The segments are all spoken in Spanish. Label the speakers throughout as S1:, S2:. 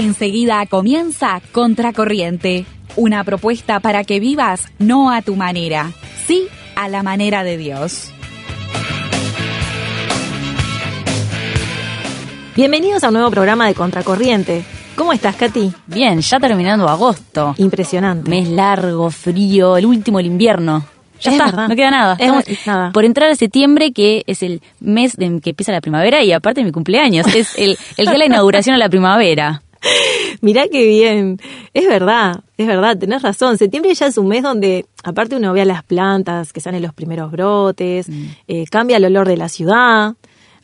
S1: Enseguida comienza Contracorriente, una propuesta para que vivas no a tu manera, sí a la manera de Dios.
S2: Bienvenidos a un nuevo programa de Contracorriente. ¿Cómo estás, Katy?
S3: Bien, ya terminando agosto.
S2: Impresionante.
S3: Mes largo, frío, el último del invierno. Ya
S2: Es
S3: está,
S2: verdad.
S3: no queda nada.
S2: Es
S3: Estamos
S2: nada.
S3: por entrar a septiembre, que es el mes en que empieza la primavera y aparte mi cumpleaños. Es el, el día de la inauguración a la primavera.
S2: Mirá qué bien. Es verdad, es verdad, tenés razón. Septiembre ya es un mes donde, aparte uno ve a las plantas que salen los primeros brotes,
S3: Mm.
S2: eh, cambia el olor de la ciudad,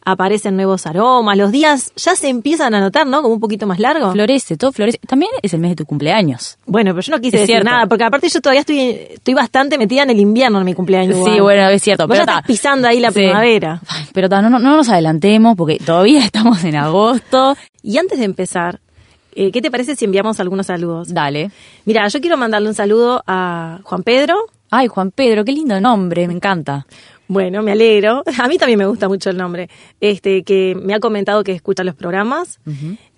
S2: aparecen nuevos aromas, los días ya se empiezan a notar, ¿no? Como un poquito más largo.
S3: Florece, todo florece. También es el mes de tu cumpleaños.
S2: Bueno, pero yo no quise
S3: Es
S2: decir
S3: cierto.
S2: nada, porque aparte yo todavía estoy, estoy bastante metida en el invierno en mi cumpleaños.
S3: Sí,
S2: igual.
S3: bueno, es cierto.
S2: Vos
S3: pero
S2: ya estás pisando ahí la
S3: Sí.
S2: primavera.
S3: Pero ta, no, no, no nos adelantemos porque todavía estamos en agosto.
S2: Y antes de empezar, eh, ¿qué te parece si enviamos algunos saludos?
S3: Dale.
S2: Mira, yo quiero mandarle un saludo a Juan Pedro.
S3: Ay, Juan Pedro, qué lindo nombre, me encanta.
S2: Bueno, me alegro. A mí también me gusta mucho el nombre. Este, que me ha comentado que escucha los programas.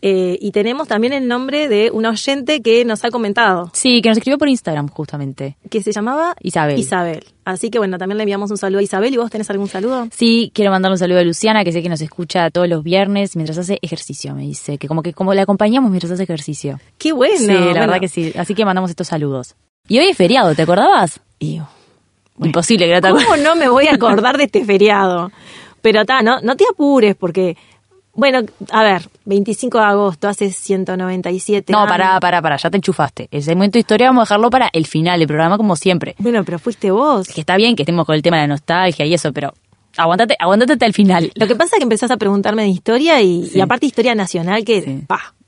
S2: Eh, y tenemos también el nombre de un oyente que nos ha comentado,
S3: Sí, que nos escribió por Instagram justamente.
S2: que se llamaba
S3: Isabel.
S2: Isabel. Así que bueno, también le enviamos un saludo a Isabel. ¿Y vos tenés algún saludo?
S3: Sí, quiero mandarle un saludo a Luciana, que sé que nos escucha todos los viernes mientras hace ejercicio, me dice. Que como que como le acompañamos mientras hace ejercicio.
S2: Qué bueno.
S3: sí, la
S2: Bueno,
S3: verdad que sí. Así que mandamos estos saludos. Y hoy es feriado, ¿te acordabas? Imposible que no te
S2: ¿Cómo no me voy a acordar de este feriado? Pero ta, no, no te apures porque, bueno, a ver, 25 de agosto, hace 197
S3: No,
S2: años.
S3: pará, pará, pará, ya te enchufaste. El segmento de historia vamos a dejarlo para el final del programa, como siempre.
S2: Bueno, pero fuiste vos.
S3: Que está bien que estemos con el tema de la nostalgia y eso, pero aguántate, aguántate hasta el final.
S2: Lo que pasa es que empezás a preguntarme de historia y,
S3: Sí.
S2: y aparte historia nacional que,
S3: Sí.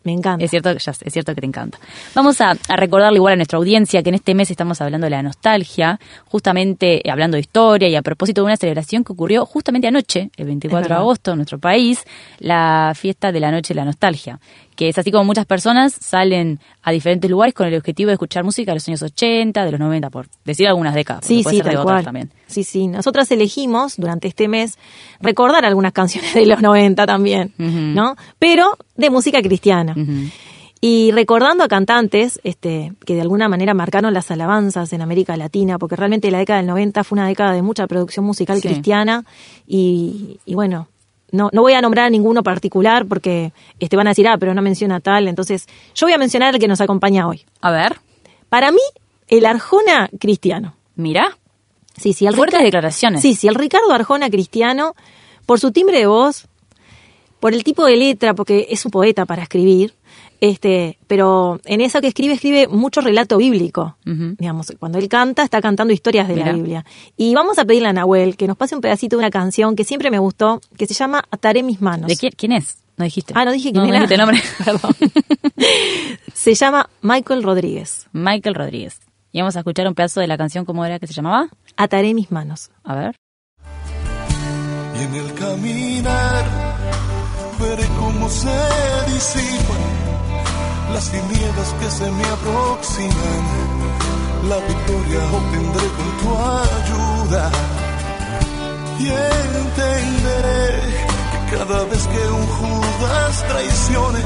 S2: Me encanta.
S3: Es cierto, ya sé, es cierto que te encanta. Vamos a, a recordarle igual a nuestra audiencia que en este mes estamos hablando de la nostalgia, justamente eh, hablando de historia y a propósito de una celebración que ocurrió justamente anoche, el 24 de agosto, en nuestro país, la fiesta de la noche de la nostalgia, que es así como muchas personas salen a diferentes lugares con el objetivo de escuchar música de los años 80, de los 90, por decir algunas décadas.
S2: Sí,
S3: puede
S2: sí,
S3: ser de
S2: tal
S3: otras
S2: cual.
S3: también.
S2: Sí, sí. Nosotras elegimos durante este mes recordar algunas canciones de los 90 también. ¿no? Pero de música cristiana. Y recordando a cantantes este, que de alguna manera marcaron las alabanzas en América Latina, porque realmente la década del 90 fue una década de mucha producción musical
S3: Sí.
S2: cristiana y, y bueno, no, no voy a nombrar a ninguno particular porque este, van a decir, ah, pero no menciona tal, entonces yo voy a mencionar el que nos acompaña hoy.
S3: A ver,
S2: Para mí, el Arjona cristiano.
S3: mira.
S2: Sí, sí, el
S3: Fuertes
S2: Rica-
S3: declaraciones.
S2: Sí, sí, el Ricardo Arjona cristiano, por su timbre de voz, por el tipo de letra, porque es un poeta para escribir, este, pero en eso que escribe, escribe mucho relato bíblico. Digamos, cuando él canta, está cantando historias de la. Biblia. Y vamos a pedirle a Nahuel que nos pase un pedacito de una canción que siempre me gustó, que se llama Ataré mis manos.
S3: ¿De quién, quién es? No dijiste.
S2: Ah, no dije
S3: no,
S2: quién
S3: no
S2: era.
S3: dijiste el nombre. Perdón.
S2: Se llama Michael Rodríguez.
S3: Michael Rodríguez. Y vamos a escuchar un pedazo de la canción, ¿cómo era que se llamaba?
S2: Ataré mis manos.
S3: A ver.
S4: Y en el caminar veré cómo se disipan las tinieblas que se me aproximan. La victoria obtendré con tu ayuda. Y entenderé que cada vez que un Judas traicione,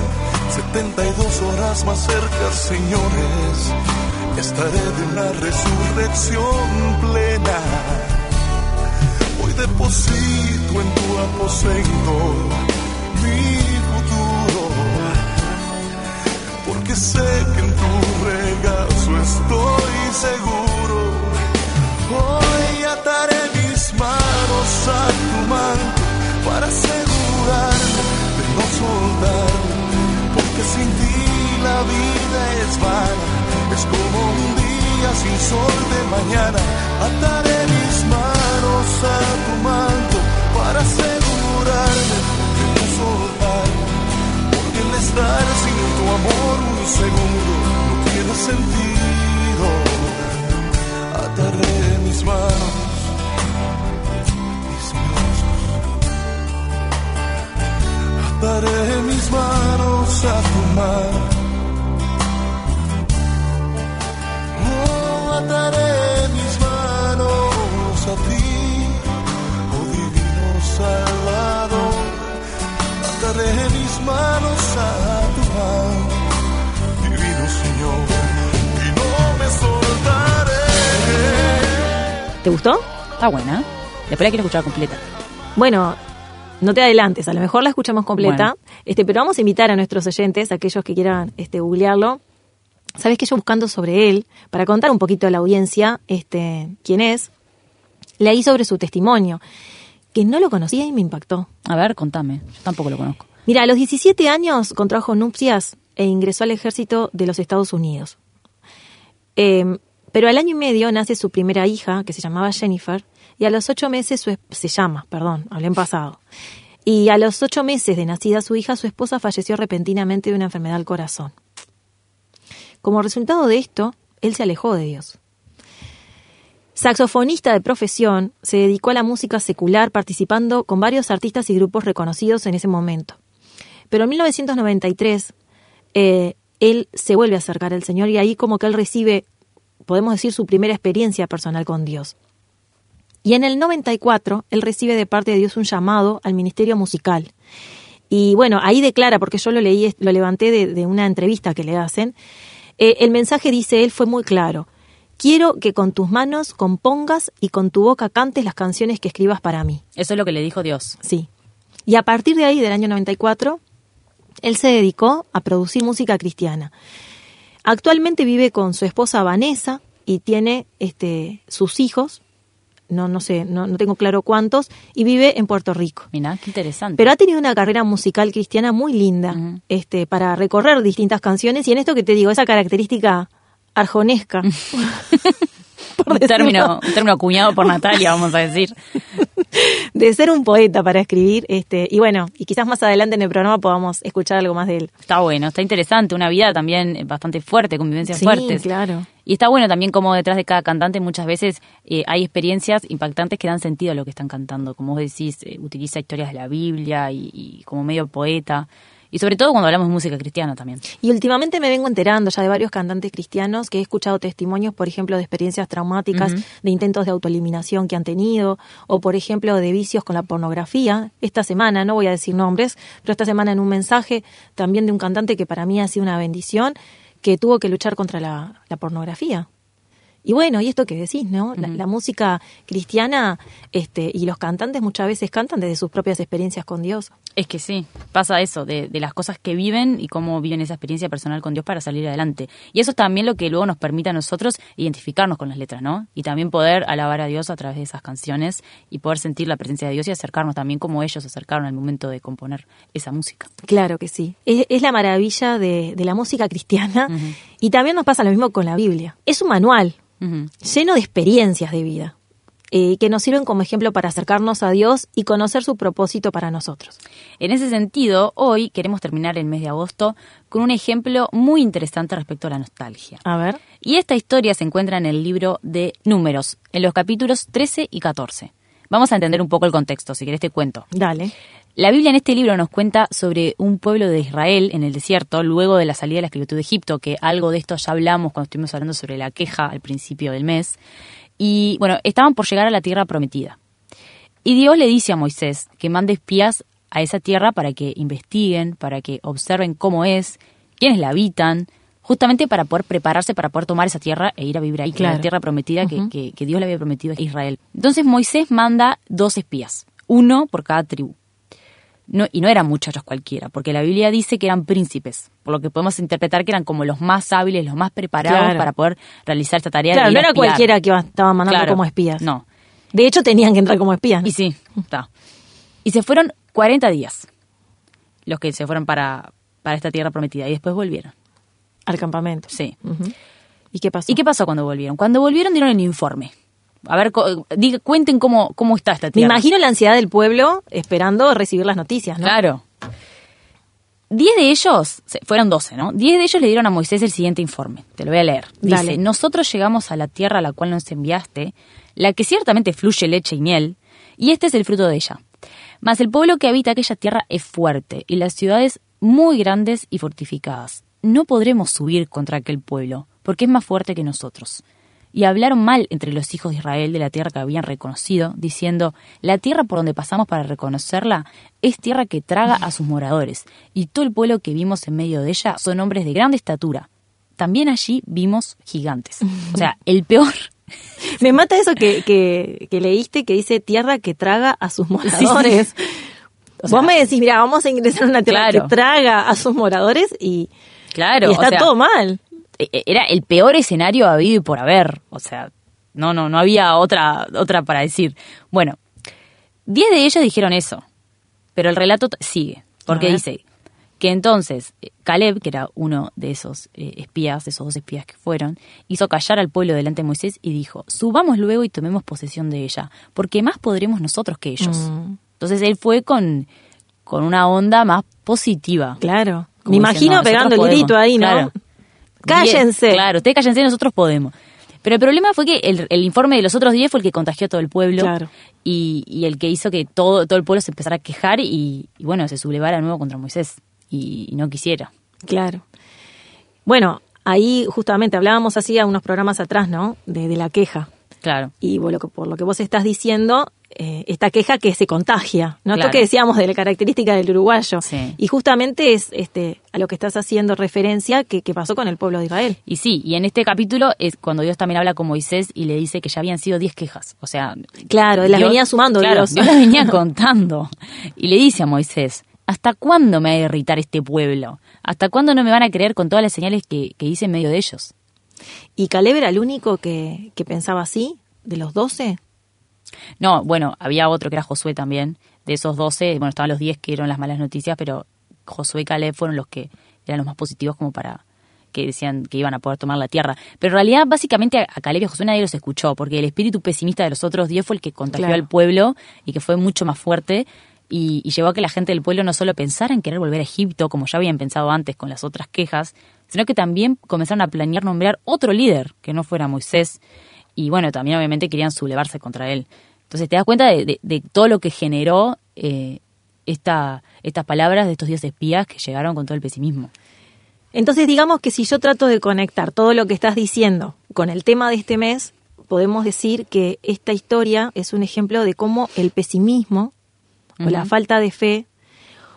S4: 72 horas más cerca, señores, estaré de una resurrección plena. Hoy deposito en tu aposento mi porque sé que en tu regazo estoy seguro. Hoy ataré mis manos a tu manto para asegurarme de no soltar, porque sin ti la vida es vana, es como un día sin sol de mañana. Ataré mis manos a tu manto para asegurarme de no soltar, porque el estar sin tu amor un segundo no tiene sentido. Ataré mis manos, mis manos, ataré mis manos a tu mano.
S2: ¿Te gustó?
S3: Está buena. Después la quiero escuchar completa.
S2: Bueno, no te adelantes, a lo mejor la escuchamos completa,
S3: Bueno.
S2: este, pero vamos a invitar a nuestros oyentes, aquellos que quieran este, googlearlo. Sabes que yo buscando sobre él, para contar un poquito a la audiencia este, quién es, leí sobre su testimonio, que no lo conocía y me impactó.
S3: A ver, contame. Yo tampoco lo conozco.
S2: Mira, a los 17 años contrajo nupcias e ingresó al ejército de los Estados Unidos. Eh, pero al año y medio nace su primera hija, que se llamaba Jennifer, y a los ocho meses su se llama, perdón, hablé en pasado. Y a los ocho meses de nacida su hija, su esposa falleció repentinamente de una enfermedad al corazón. Como resultado de esto, él se alejó de Dios. Saxofonista de profesión, se dedicó a la música secular participando con varios artistas y grupos reconocidos en ese momento. Pero en 1993, eh, él se vuelve a acercar al Señor y ahí como que él recibe, podemos decir, su primera experiencia personal con Dios. Y en el 94, él recibe de parte de Dios un llamado al ministerio musical. Y bueno, ahí declara, porque yo lo leí, lo levanté de, de una entrevista que le hacen, eh, el mensaje dice él fue muy claro. Quiero que con tus manos compongas y con tu boca cantes las canciones que escribas para mí.
S3: Eso es lo que le dijo Dios.
S2: Sí. Y a partir de ahí, del año 94, él se dedicó a producir música cristiana. Actualmente vive con su esposa Vanessa y tiene este, sus hijos, no, no sé, no, no tengo claro cuántos, y vive en Puerto Rico.
S3: Mirá, qué interesante.
S2: Pero ha tenido una carrera musical cristiana muy linda este, para recorrer distintas canciones y en esto que te digo, esa característica arjonesca. por
S3: un, término, un término acuñado por Natalia, vamos a decir.
S2: de ser un poeta para escribir. Este, y bueno, y quizás más adelante en el programa podamos escuchar algo más de él.
S3: Está bueno, está interesante, una vida también bastante fuerte, con vivencias
S2: Sí,
S3: fuertes.
S2: claro.
S3: Y está bueno también como detrás de cada cantante muchas veces eh, hay experiencias impactantes que dan sentido a lo que están cantando. Como vos decís, eh, utiliza historias de la Biblia y, y como medio poeta. Y sobre todo cuando hablamos de música cristiana también.
S2: Y últimamente me vengo enterando ya de varios cantantes cristianos que he escuchado testimonios, por ejemplo, de experiencias traumáticas, de intentos de autoeliminación que han tenido, o por ejemplo, de vicios con la pornografía. Esta semana, no voy a decir nombres, pero esta semana en un mensaje también de un cantante que para mí ha sido una bendición, que tuvo que luchar contra la, la pornografía. Y bueno, y esto que decís, ¿no? La, la música cristiana este, y los cantantes muchas veces cantan desde sus propias experiencias con Dios.
S3: Es que sí, pasa eso, de, de las cosas que viven y cómo viven esa experiencia personal con Dios para salir adelante. Y eso es también lo que luego nos permite a nosotros identificarnos con las letras, ¿no? Y también poder alabar a Dios a través de esas canciones y poder sentir la presencia de Dios y acercarnos también como ellos se acercaron al momento de componer esa música.
S2: Claro que sí. Es, es la maravilla de, de la música cristiana. Y también nos pasa lo mismo con la Biblia. Es un manual lleno de experiencias de vida eh, que nos sirven como ejemplo para acercarnos a Dios y conocer su propósito para nosotros.
S3: En ese sentido, hoy queremos terminar el mes de agosto con un ejemplo muy interesante respecto a la nostalgia.
S2: A ver.
S3: Y esta historia se encuentra en el libro de Números, en los capítulos 13 y 14. Vamos a entender un poco el contexto, si querés te cuento.
S2: Dale.
S3: La Biblia en este libro nos cuenta sobre un pueblo de Israel en el desierto, luego de la salida de la esclavitud de Egipto, que algo de esto ya hablamos cuando estuvimos hablando sobre la queja al principio del mes. Y bueno, estaban por llegar a la tierra prometida. Y Dios le dice a Moisés que mande espías a esa tierra para que investiguen, para que observen cómo es, quiénes la habitan, justamente para poder prepararse para poder tomar esa tierra e ir a vivir ahí, que
S2: Claro.
S3: la tierra prometida que-
S2: Ujú.
S3: que, que Dios le había prometido a Israel. Entonces Moisés manda dos espías, uno por cada tribu. No, y no eran muchachos cualquiera, porque la Biblia dice que eran príncipes, por lo que podemos interpretar que eran como los más hábiles, los más preparados
S2: Claro.
S3: para poder realizar esta tarea. de
S2: Claro,
S3: ir
S2: no era cualquiera que estaban mandando
S3: Claro,
S2: como espías.
S3: No.
S2: De hecho, tenían que entrar como espías. ¿no?
S3: Y sí, está. Y se fueron 40 días, los que se fueron para, para esta tierra prometida, y después volvieron.
S2: Al campamento.
S3: Sí.
S2: ¿Y qué pasó?
S3: ¿Y qué pasó cuando volvieron? Cuando volvieron dieron el informe. A ver, diga- cuenten cómo, cómo está esta
S2: Me
S3: tierra.
S2: imagino la ansiedad del pueblo esperando recibir las noticias, ¿no?
S3: Claro. Diez de ellos, fueron doce, ¿no? Diez de ellos le dieron a Moisés el siguiente informe. Te lo voy a leer. Dice,
S2: Dale.
S3: nosotros llegamos a la tierra a la cual nos enviaste, la que ciertamente fluye leche y miel, y este es el fruto de ella. Mas el pueblo que habita aquella tierra es fuerte, y las ciudades muy grandes y fortificadas. No podremos subir contra aquel pueblo, porque es más fuerte que nosotros. Y hablaron mal entre los hijos de Israel de la tierra que habían reconocido, diciendo, la tierra por donde pasamos para reconocerla es tierra que traga a sus moradores, y todo el pueblo que vimos en medio de ella son hombres de grande estatura. También allí vimos gigantes. O sea, el peor.
S2: Me mata eso que, que, que leíste que dice tierra que traga a sus moradores. Vos me decís, mira, vamos a ingresar a una tierra
S3: Claro.
S2: que traga a sus moradores y,
S3: Claro,
S2: y está
S3: o sea,
S2: todo mal.
S3: E- era el peor escenario habido y por haber. O sea, no, no, no había otra, otra para decir. Bueno, diez de ellos dijeron eso, pero el relato sigue, porque dice que entonces eh, Caleb, que era uno de esos eh, espías, de esos dos espías que fueron, hizo callar al pueblo delante de Moisés y dijo, subamos luego y tomemos posesión de ella, porque más podremos nosotros que ellos.
S2: Mm.
S3: Entonces él fue con, con una onda más positiva.
S2: Claro.
S3: Como
S2: Me imagino
S3: diciendo,
S2: pegando el
S3: "Nosotros
S2: grito
S3: podemos".
S2: ahí, ¿no?
S3: Claro.
S2: Cállense.
S3: Diez, claro, ustedes cállense, nosotros podemos. Pero el problema fue que el, el informe de los otros 10 fue el que contagió a todo el pueblo.
S2: Claro.
S3: Y, y el que hizo que todo, todo el pueblo se empezara a quejar y, y bueno, se sublevara de nuevo contra Moisés. Y, y no quisiera.
S2: Claro. Bueno, ahí justamente hablábamos así a unos programas atrás, ¿no? De, de la queja.
S3: Claro.
S2: Y que, por lo que vos estás diciendo, eh, esta queja que se contagia, ¿no?
S3: Claro.
S2: Esto que decíamos de la característica del uruguayo.
S3: Sí.
S2: Y justamente es este a lo que estás haciendo referencia que, que pasó con el pueblo de Israel.
S3: Y sí, y en este capítulo es cuando Dios también habla con Moisés y le dice que ya habían sido 10 quejas. O sea,
S2: Claro, las venía sumando
S3: claro,
S2: Dios.
S3: las venía contando. Y le dice a Moisés, ¿hasta cuándo me va a irritar este pueblo? ¿Hasta cuándo no me van a creer con todas las señales que, que hice en medio de ellos?
S2: ¿Y Caleb era el único que, que pensaba así? ¿De los doce?
S3: No, bueno, había otro que era Josué también. De esos 12, bueno, estaban los 10 que eran las malas noticias, pero Josué y Caleb fueron los que eran los más positivos como para que decían que iban a poder tomar la tierra. Pero en realidad, básicamente, a a Caleb y a Josué nadie los escuchó, porque el espíritu pesimista de los otros 10 fue el que contagió
S2: Claro.
S3: al pueblo y que fue mucho más fuerte y, y llevó a que la gente del pueblo no solo pensara en querer volver a Egipto, como ya habían pensado antes con las otras quejas, sino que también comenzaron a planear nombrar otro líder que no fuera Moisés. Y bueno, también obviamente querían sublevarse contra él. Entonces te das cuenta de, de- de todo lo que generó eh, esta, estas palabras de estos diez espías que llegaron con todo el pesimismo.
S2: Entonces digamos que si yo trato de conectar todo lo que estás diciendo con el tema de este mes, podemos decir que esta historia es un ejemplo de cómo el pesimismo o la falta de fe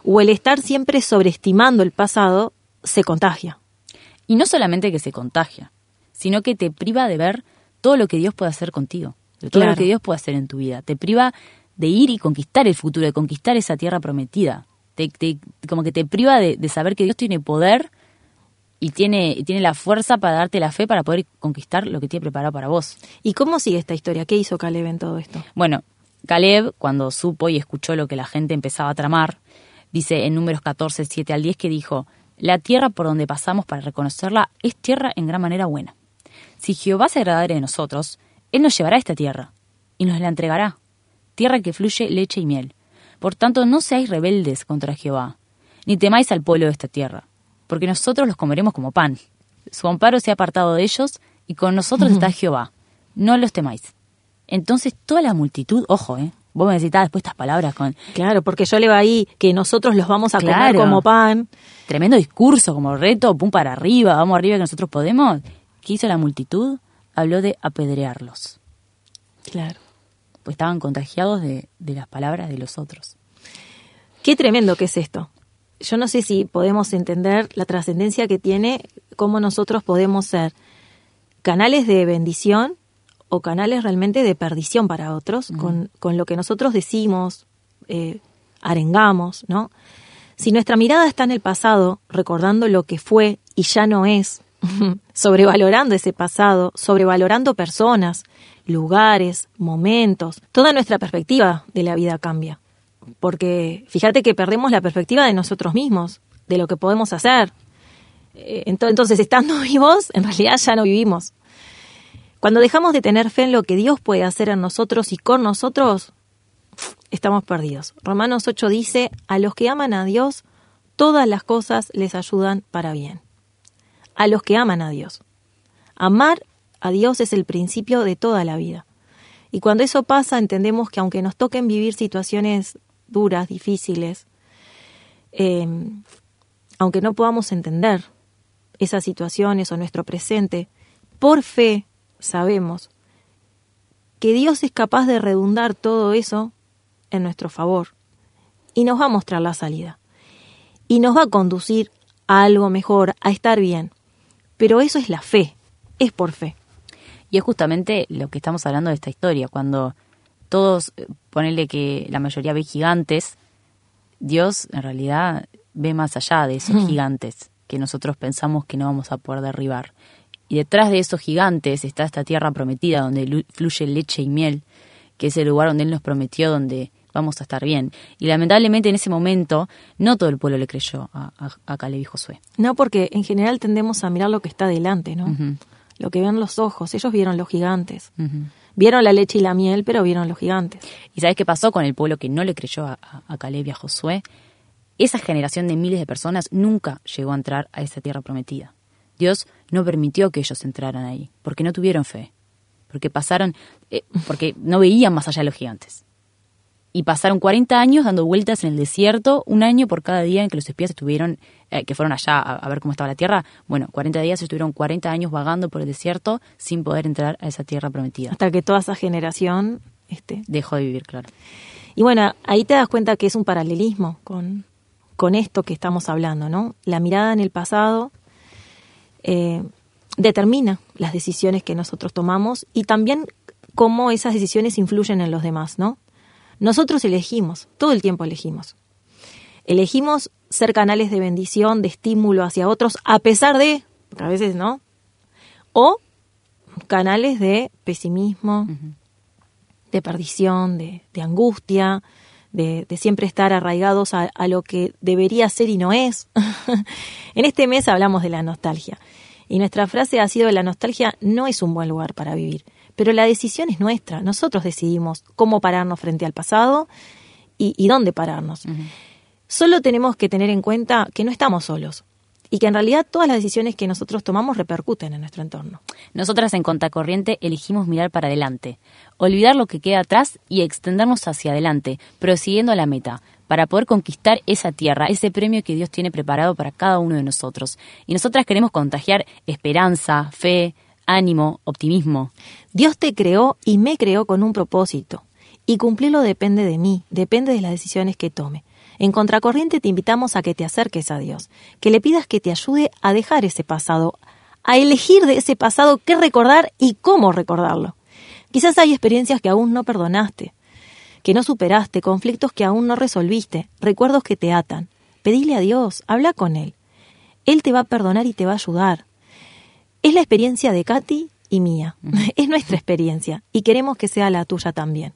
S2: o el estar siempre sobreestimando el pasado se contagia.
S3: Y no solamente que se contagia, sino que te priva de ver todo lo que Dios puede hacer contigo, de todo
S2: Claro.
S3: lo que Dios puede hacer en tu vida. Te priva de ir y conquistar el futuro, de conquistar esa tierra prometida. Te, te- como que te priva de, de saber que Dios tiene poder y tiene, y tiene la fuerza para darte la fe para poder conquistar lo que tiene preparado para vos.
S2: ¿Y cómo sigue esta historia? ¿Qué hizo Caleb en todo esto?
S3: Bueno, Caleb, cuando supo y escuchó lo que la gente empezaba a tramar, dice en números 14, 7 al 10 que dijo, la tierra por donde pasamos para reconocerla es tierra en gran manera buena. Si Jehová se agradare de nosotros, Él nos llevará a esta tierra y nos la entregará, tierra que fluye leche y miel. Por tanto, no seáis rebeldes contra Jehová, ni temáis al pueblo de esta tierra, porque nosotros los comeremos como pan. Su amparo se ha apartado de ellos, y con nosotros está Jehová. No los temáis. Entonces toda la multitud, ojo, ¿eh? Vos me necesitabas después estas palabras con
S2: Claro, porque yo leo ahí que nosotros los vamos a comer como pan.
S3: tremendo discurso, como reto, pum para arriba, vamos arriba que nosotros podemos. ¿Qué hizo la multitud? Habló de apedrearlos,
S2: Claro.
S3: pues estaban contagiados de, de las palabras de los otros.
S2: Qué tremendo que es esto. Yo no sé si podemos entender la trascendencia que tiene, cómo nosotros podemos ser canales de bendición o canales realmente de perdición para otros, con, con lo que nosotros decimos, eh, arengamos, ¿no? Si nuestra mirada está en el pasado, recordando lo que fue y ya no es, sobrevalorando ese pasado, sobrevalorando personas, lugares, momentos, toda nuestra perspectiva de la vida cambia. Porque fíjate que perdemos la perspectiva de nosotros mismos, de lo que podemos hacer. Eh, ento- Entonces, estando vivos, en realidad ya no vivimos. Cuando dejamos de tener fe en lo que Dios puede hacer en nosotros y con nosotros, estamos perdidos. Romanos 8 dice, a los que aman a Dios, todas las cosas les ayudan para bien. A los que aman a Dios. Amar a Dios es el principio de toda la vida. Y cuando eso pasa, entendemos que aunque nos toquen vivir situaciones duras, difíciles, eh, aunque no podamos entender esas situaciones o nuestro presente, por fe sabemos que Dios es capaz de redundar todo eso en nuestro favor y nos va a mostrar la salida y nos va a conducir a algo mejor, a estar bien. Pero eso es la fe, es por fe.
S3: Y es justamente lo que estamos hablando de esta historia, cuando todos, eh, ponele que la mayoría ve gigantes, Dios en realidad ve más allá de esos gigantes que nosotros pensamos que no vamos a poder derribar. Y detrás de esos gigantes está esta tierra prometida donde fluye leche y miel, que es el lugar donde Él nos prometió, donde vamos a estar bien. Y lamentablemente en ese momento no todo el pueblo le creyó a, a, Caleb y Josué.
S2: No, porque en general tendemos a mirar lo que está delante, ¿no? Lo que ven los ojos. Ellos vieron los gigantes. Vieron la leche y la miel, pero vieron los gigantes.
S3: ¿Y sabes qué pasó con el pueblo que no le creyó a, a Caleb y a Josué? Esa generación de miles de personas nunca llegó a entrar a esa tierra prometida. Dios no permitió que ellos entraran ahí, porque no tuvieron fe, porque pasaron, eh, porque no veían más allá de los gigantes. Y pasaron 40 años dando vueltas en el desierto, un año por cada día en que los espías estuvieron, eh, que fueron allá a, ver cómo estaba la tierra. Bueno, 40 días estuvieron 40 años vagando por el desierto sin poder entrar a esa tierra prometida.
S2: Hasta que toda esa generación este...
S3: dejó de vivir, claro.
S2: Y bueno, ahí te das cuenta que es un paralelismo con, con esto que estamos hablando, ¿no? La mirada en el pasado eh, determina las decisiones que nosotros tomamos y también cómo esas decisiones influyen en los demás, ¿no? Nosotros elegimos, todo el tiempo elegimos. Elegimos ser canales de bendición, de estímulo hacia otros, a pesar de, a veces no, o canales de pesimismo, de perdición, de, angustia, de, siempre estar arraigados a, lo que debería ser y no es. en este mes hablamos de la nostalgia. Y nuestra frase ha sido la nostalgia no es un buen lugar para vivir, pero la decisión es nuestra. Nosotros decidimos cómo pararnos frente al pasado y, dónde pararnos. Solo tenemos que tener en cuenta que no estamos solos y que en realidad todas las decisiones que nosotros tomamos repercuten en nuestro entorno.
S3: Nosotras en Contracorriente elegimos mirar para adelante, olvidar lo que queda atrás y extendernos hacia adelante, prosiguiendo la meta, para poder conquistar esa tierra, ese premio que Dios tiene preparado para cada uno de nosotros. Y nosotras queremos contagiar esperanza, fe, ánimo, optimismo.
S2: Dios te creó y me creó con un propósito. Y cumplirlo depende de mí, depende de las decisiones que tome. En Contracorriente te invitamos a que te acerques a Dios, que le pidas que te ayude a dejar ese pasado, a elegir de ese pasado qué recordar y cómo recordarlo. Quizás hay experiencias que aún no perdonaste, que no superaste, conflictos que aún no resolviste, recuerdos que te atan. Pedile a Dios, habla con Él. Él te va a perdonar y te va a ayudar. Es la experiencia de Katy y mía. Es nuestra experiencia y queremos que sea la tuya también.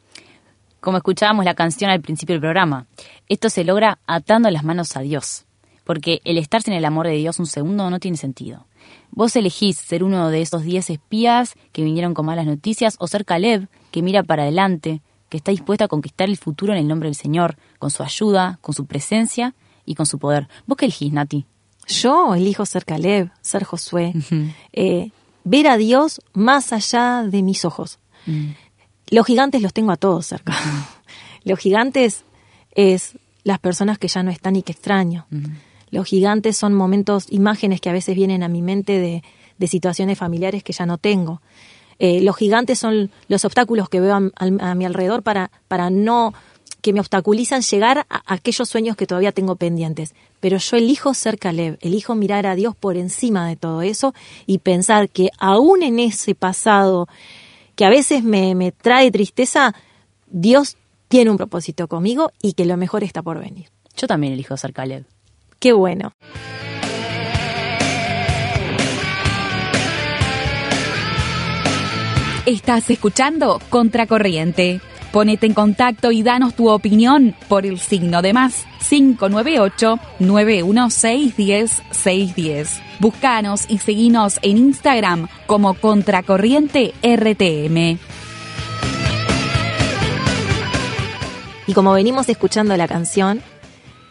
S3: Como escuchábamos la canción al principio del programa, esto se logra atando las manos a Dios, porque el estar sin el amor de Dios un segundo no tiene sentido. Vos elegís ser uno de esos diez espías que vinieron con malas noticias o ser Caleb, que mira para adelante, que está dispuesta a conquistar el futuro en el nombre del Señor, con su ayuda, con su presencia y con su poder. ¿Vos qué elegís, Nati?
S2: Yo elijo ser Caleb, ser Josué, eh, ver a Dios más allá de mis ojos. Mm. Los gigantes los tengo a todos cerca. Los gigantes es las personas que ya no están y que extraño. Los gigantes son momentos, imágenes que a veces vienen a mi mente de, de situaciones familiares que ya no tengo. Eh, los gigantes son los obstáculos que veo a, mi alrededor para, para no que me obstaculizan llegar a, aquellos sueños que todavía tengo pendientes. Pero yo elijo ser Caleb, elijo mirar a Dios por encima de todo eso y pensar que aún en ese pasado que a veces me, me trae tristeza, Dios tiene un propósito conmigo y que lo mejor está por venir.
S3: Yo también elijo ser Caleb.
S2: Qué bueno.
S1: Estás escuchando Contracorriente. Ponete en contacto y danos tu opinión por el signo de más 598-916-10-610. Búscanos y seguinos en Instagram como Contracorriente RTM.
S2: Y como venimos escuchando la canción,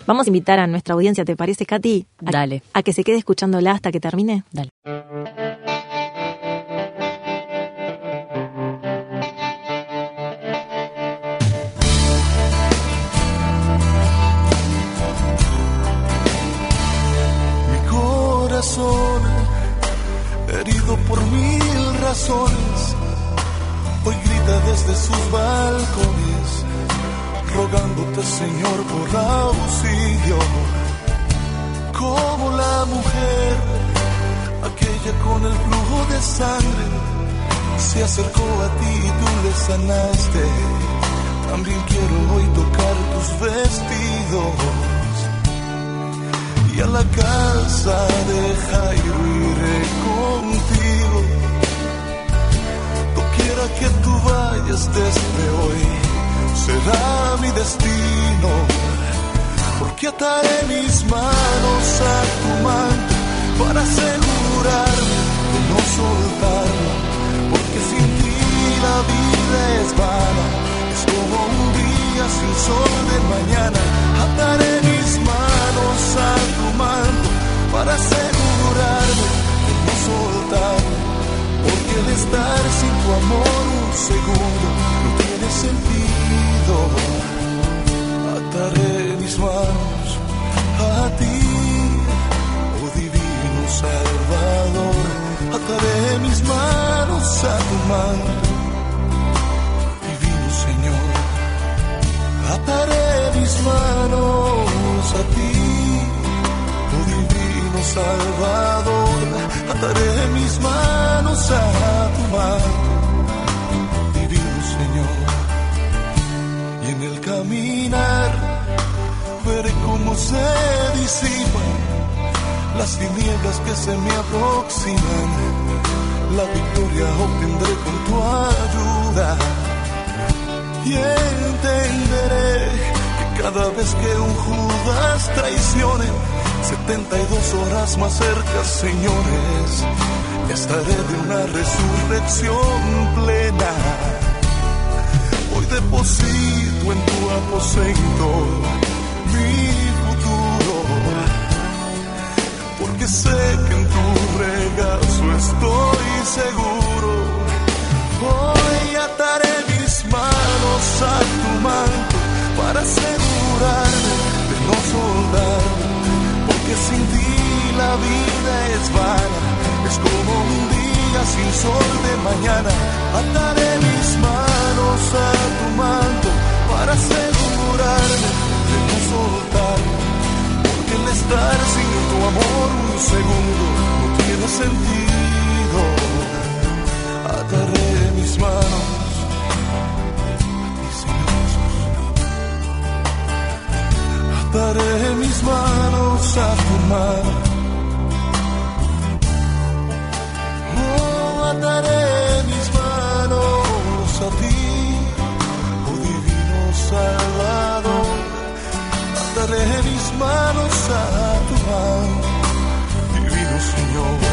S2: vamos a invitar a nuestra audiencia, ¿te parece, Katy?
S3: Dale.
S2: A que se quede escuchándola hasta que termine.
S3: Dale.
S4: Herido por mil razones, hoy grita desde sus balcones, rogándote Señor por auxilio, como la mujer, aquella con el flujo de sangre, se acercó a ti y tú le sanaste. También quiero hoy tocar tus vestidos a la casa de Jairo iré contigo. No quiera que tú vayas desde hoy, será mi destino. Porque ataré mis manos a tu manto para asegurarme de no soltarlo. Porque sin ti la vida es vana, es como un día sin sol de mañana. Ataré mis cada vez que un Judas traicione, 72 horas más cerca, señores, estaré de una resurrección plena. Hoy deposito en tu aposento mi futuro, porque sé que en tu regazo estoy seguro. Hoy ataré mis manos a tu manto para asegurarme de no soldar, porque sin ti la vida es vana, es como un día sin sol de mañana. Ataré mis manos a tu manto para asegurarme de no soltar, porque el estar sin tu amor un segundo no tiene sentido. Ataré mis manos manos a tu mano. Oh, ataré mis manos a ti, oh divino Salvador. Ataré mis manos a tu mano, divino Señor,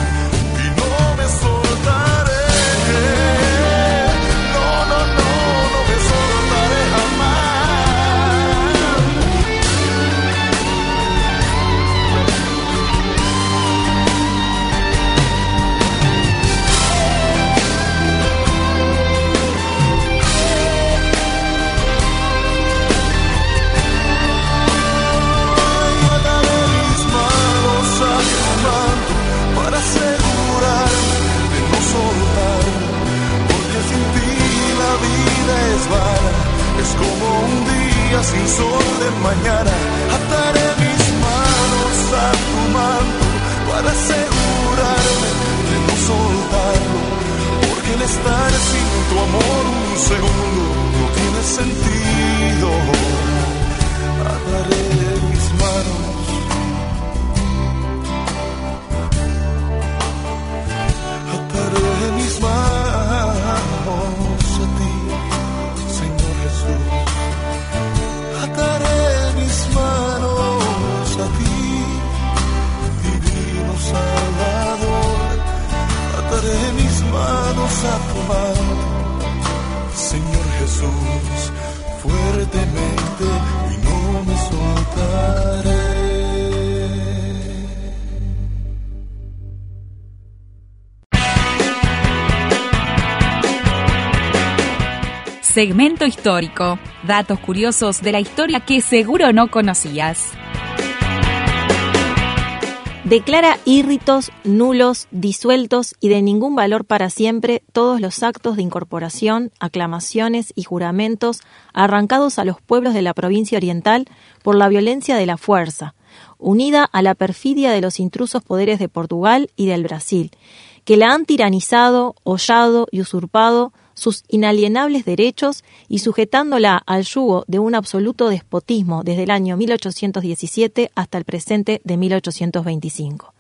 S4: mañana. Ataré mis manos a tu manto para asegurarme de no soltarlo, porque el estar sin tu amor un segundo no tiene sentido.
S1: Segmento histórico. Datos curiosos de la historia que seguro no conocías.
S2: Declara írritos, nulos, disueltos y de ningún valor para siempre todos los actos de incorporación, aclamaciones y juramentos arrancados a los pueblos de la provincia oriental por la violencia de la fuerza, unida a la perfidia de los intrusos poderes de Portugal y del Brasil, que la han tiranizado, hollado y usurpado sus inalienables derechos y sujetándola al yugo de un absoluto despotismo desde el año 1817 hasta el presente de 1825.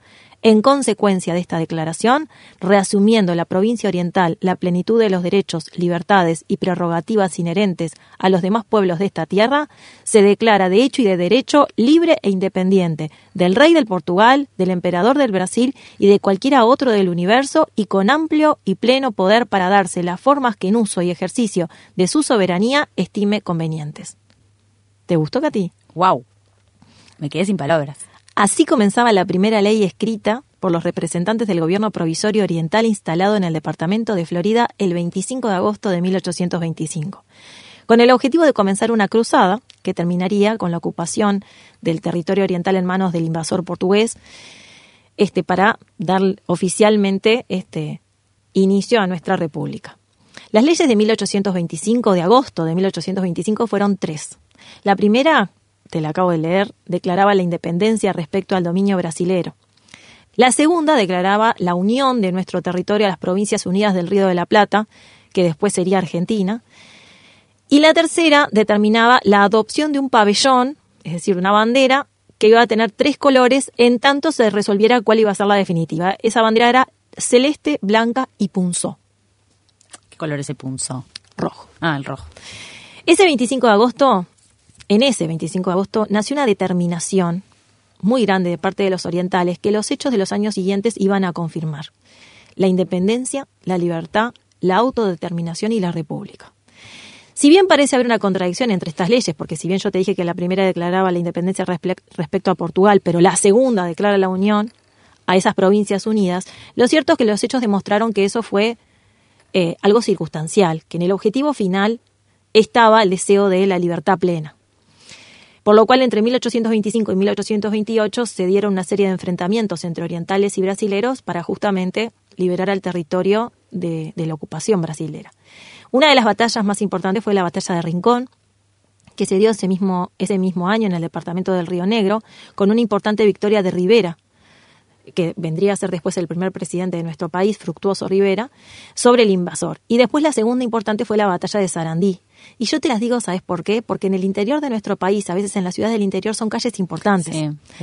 S2: En consecuencia de esta declaración, reasumiendo la provincia oriental la plenitud de los derechos, libertades y prerrogativas inherentes a los demás pueblos de esta tierra, se declara de hecho y de derecho libre e independiente del rey del Portugal, del emperador del Brasil y de cualquiera otro del universo y con amplio y pleno poder para darse las formas que en uso y ejercicio de su soberanía estime convenientes. ¿Te gustó, Katy?
S3: ¡Wow! Me quedé sin palabras.
S2: Así comenzaba la primera ley escrita por los representantes del gobierno provisorio oriental instalado en el departamento de Florida el 25 de agosto de 1825, con el objetivo de comenzar una cruzada que terminaría con la ocupación del territorio oriental en manos del invasor portugués, este para dar oficialmente este inicio a nuestra república. Las leyes de 1825 de agosto de 1825 fueron tres. La primera te la acabo de leer, declaraba la independencia respecto al dominio brasilero. La segunda declaraba la unión de nuestro territorio a las provincias unidas del Río de la Plata, que después sería Argentina. Y la tercera determinaba la adopción de un pabellón, es decir, una bandera, que iba a tener tres colores en tanto se resolviera cuál iba a ser la definitiva. Esa bandera era celeste, blanca y punzó.
S3: ¿Qué color es el punzó?
S2: Rojo.
S3: Ah, el rojo.
S2: Ese 25 de agosto en ese 25 de agosto nació una determinación muy grande de parte de los orientales que los hechos de los años siguientes iban a confirmar. La independencia, la libertad, la autodeterminación y la república. Si bien parece haber una contradicción entre estas leyes, porque si bien yo te dije que la primera declaraba la independencia respecto a Portugal, pero la segunda declara la unión a esas provincias unidas, lo cierto es que los hechos demostraron que eso fue eh, algo circunstancial, que en el objetivo final estaba el deseo de la libertad plena. Por lo cual, entre 1825 y 1828 se dieron una serie de enfrentamientos entre orientales y brasileros para justamente liberar al territorio de, la ocupación brasilera. Una de las batallas más importantes fue la batalla de Rincón, que se dio ese mismo, ese mismo año en el departamento del Río Negro, con una importante victoria de Rivera, que vendría a ser después el primer presidente de nuestro país, Fructuoso Rivera, sobre el invasor. Y después la segunda importante fue la batalla de Sarandí, y yo te las digo, ¿sabes por qué? Porque en el interior de nuestro país, a veces en las ciudades del interior, son calles importantes.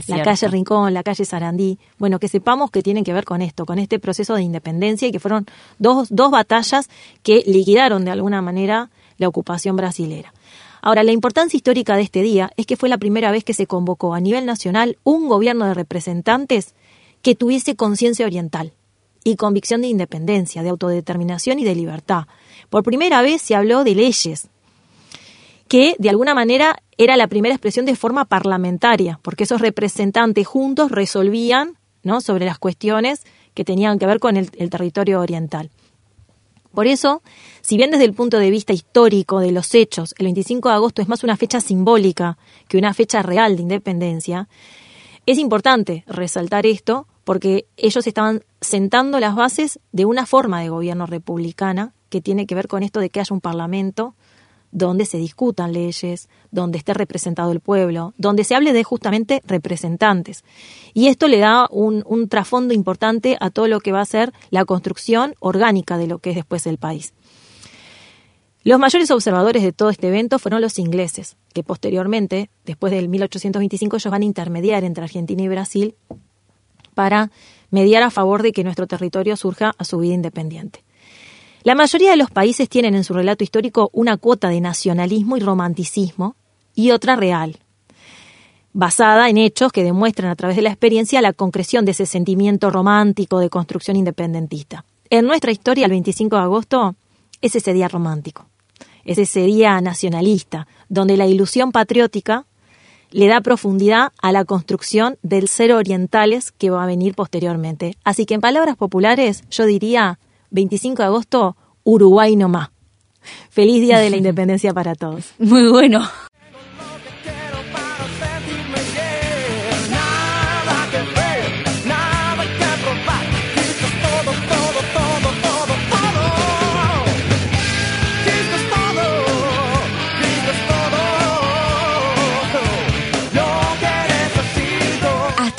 S2: la calle Rincón, la calle Sarandí. Bueno, que sepamos que tienen que ver con esto, con este proceso de independencia y que fueron dos, dos batallas que liquidaron de alguna manera la ocupación brasilera. Ahora, la importancia histórica de este día es que fue la primera vez que se convocó a nivel nacional un gobierno de representantes que tuviese conciencia oriental y convicción de independencia, de autodeterminación y de libertad. Por primera vez se habló de leyes, que de alguna manera era la primera expresión de forma parlamentaria, porque esos representantes juntos resolvían ¿no? sobre las cuestiones que tenían que ver con el, el territorio oriental. Por eso, si bien desde el punto de vista histórico de los hechos, el 25 de agosto es más una fecha simbólica que una fecha real de independencia, es importante resaltar esto porque ellos estaban sentando las bases de una forma de gobierno republicana que tiene que ver con esto de que haya un parlamento donde se discutan leyes, donde esté representado el pueblo, donde se hable de justamente representantes. Y esto le da un, trasfondo importante a todo lo que va a ser la construcción orgánica de lo que es después el país. Los mayores observadores de todo este evento fueron los ingleses, que posteriormente, después del 1825, ellos van a intermediar entre Argentina y Brasil para mediar a favor de que nuestro territorio surja a su vida independiente. La mayoría de los países tienen en su relato histórico una cuota de nacionalismo y romanticismo y otra real, basada en hechos que demuestran a través de la experiencia la concreción de ese sentimiento romántico de construcción independentista. En nuestra historia, el 25 de agosto, es ese día romántico, es ese día nacionalista, donde la ilusión patriótica le da profundidad a la construcción del ser orientales que va a venir posteriormente. Así que en palabras populares yo diría 25 de agosto, Uruguay no más. Feliz Día de la Independencia para todos.
S3: Muy bueno.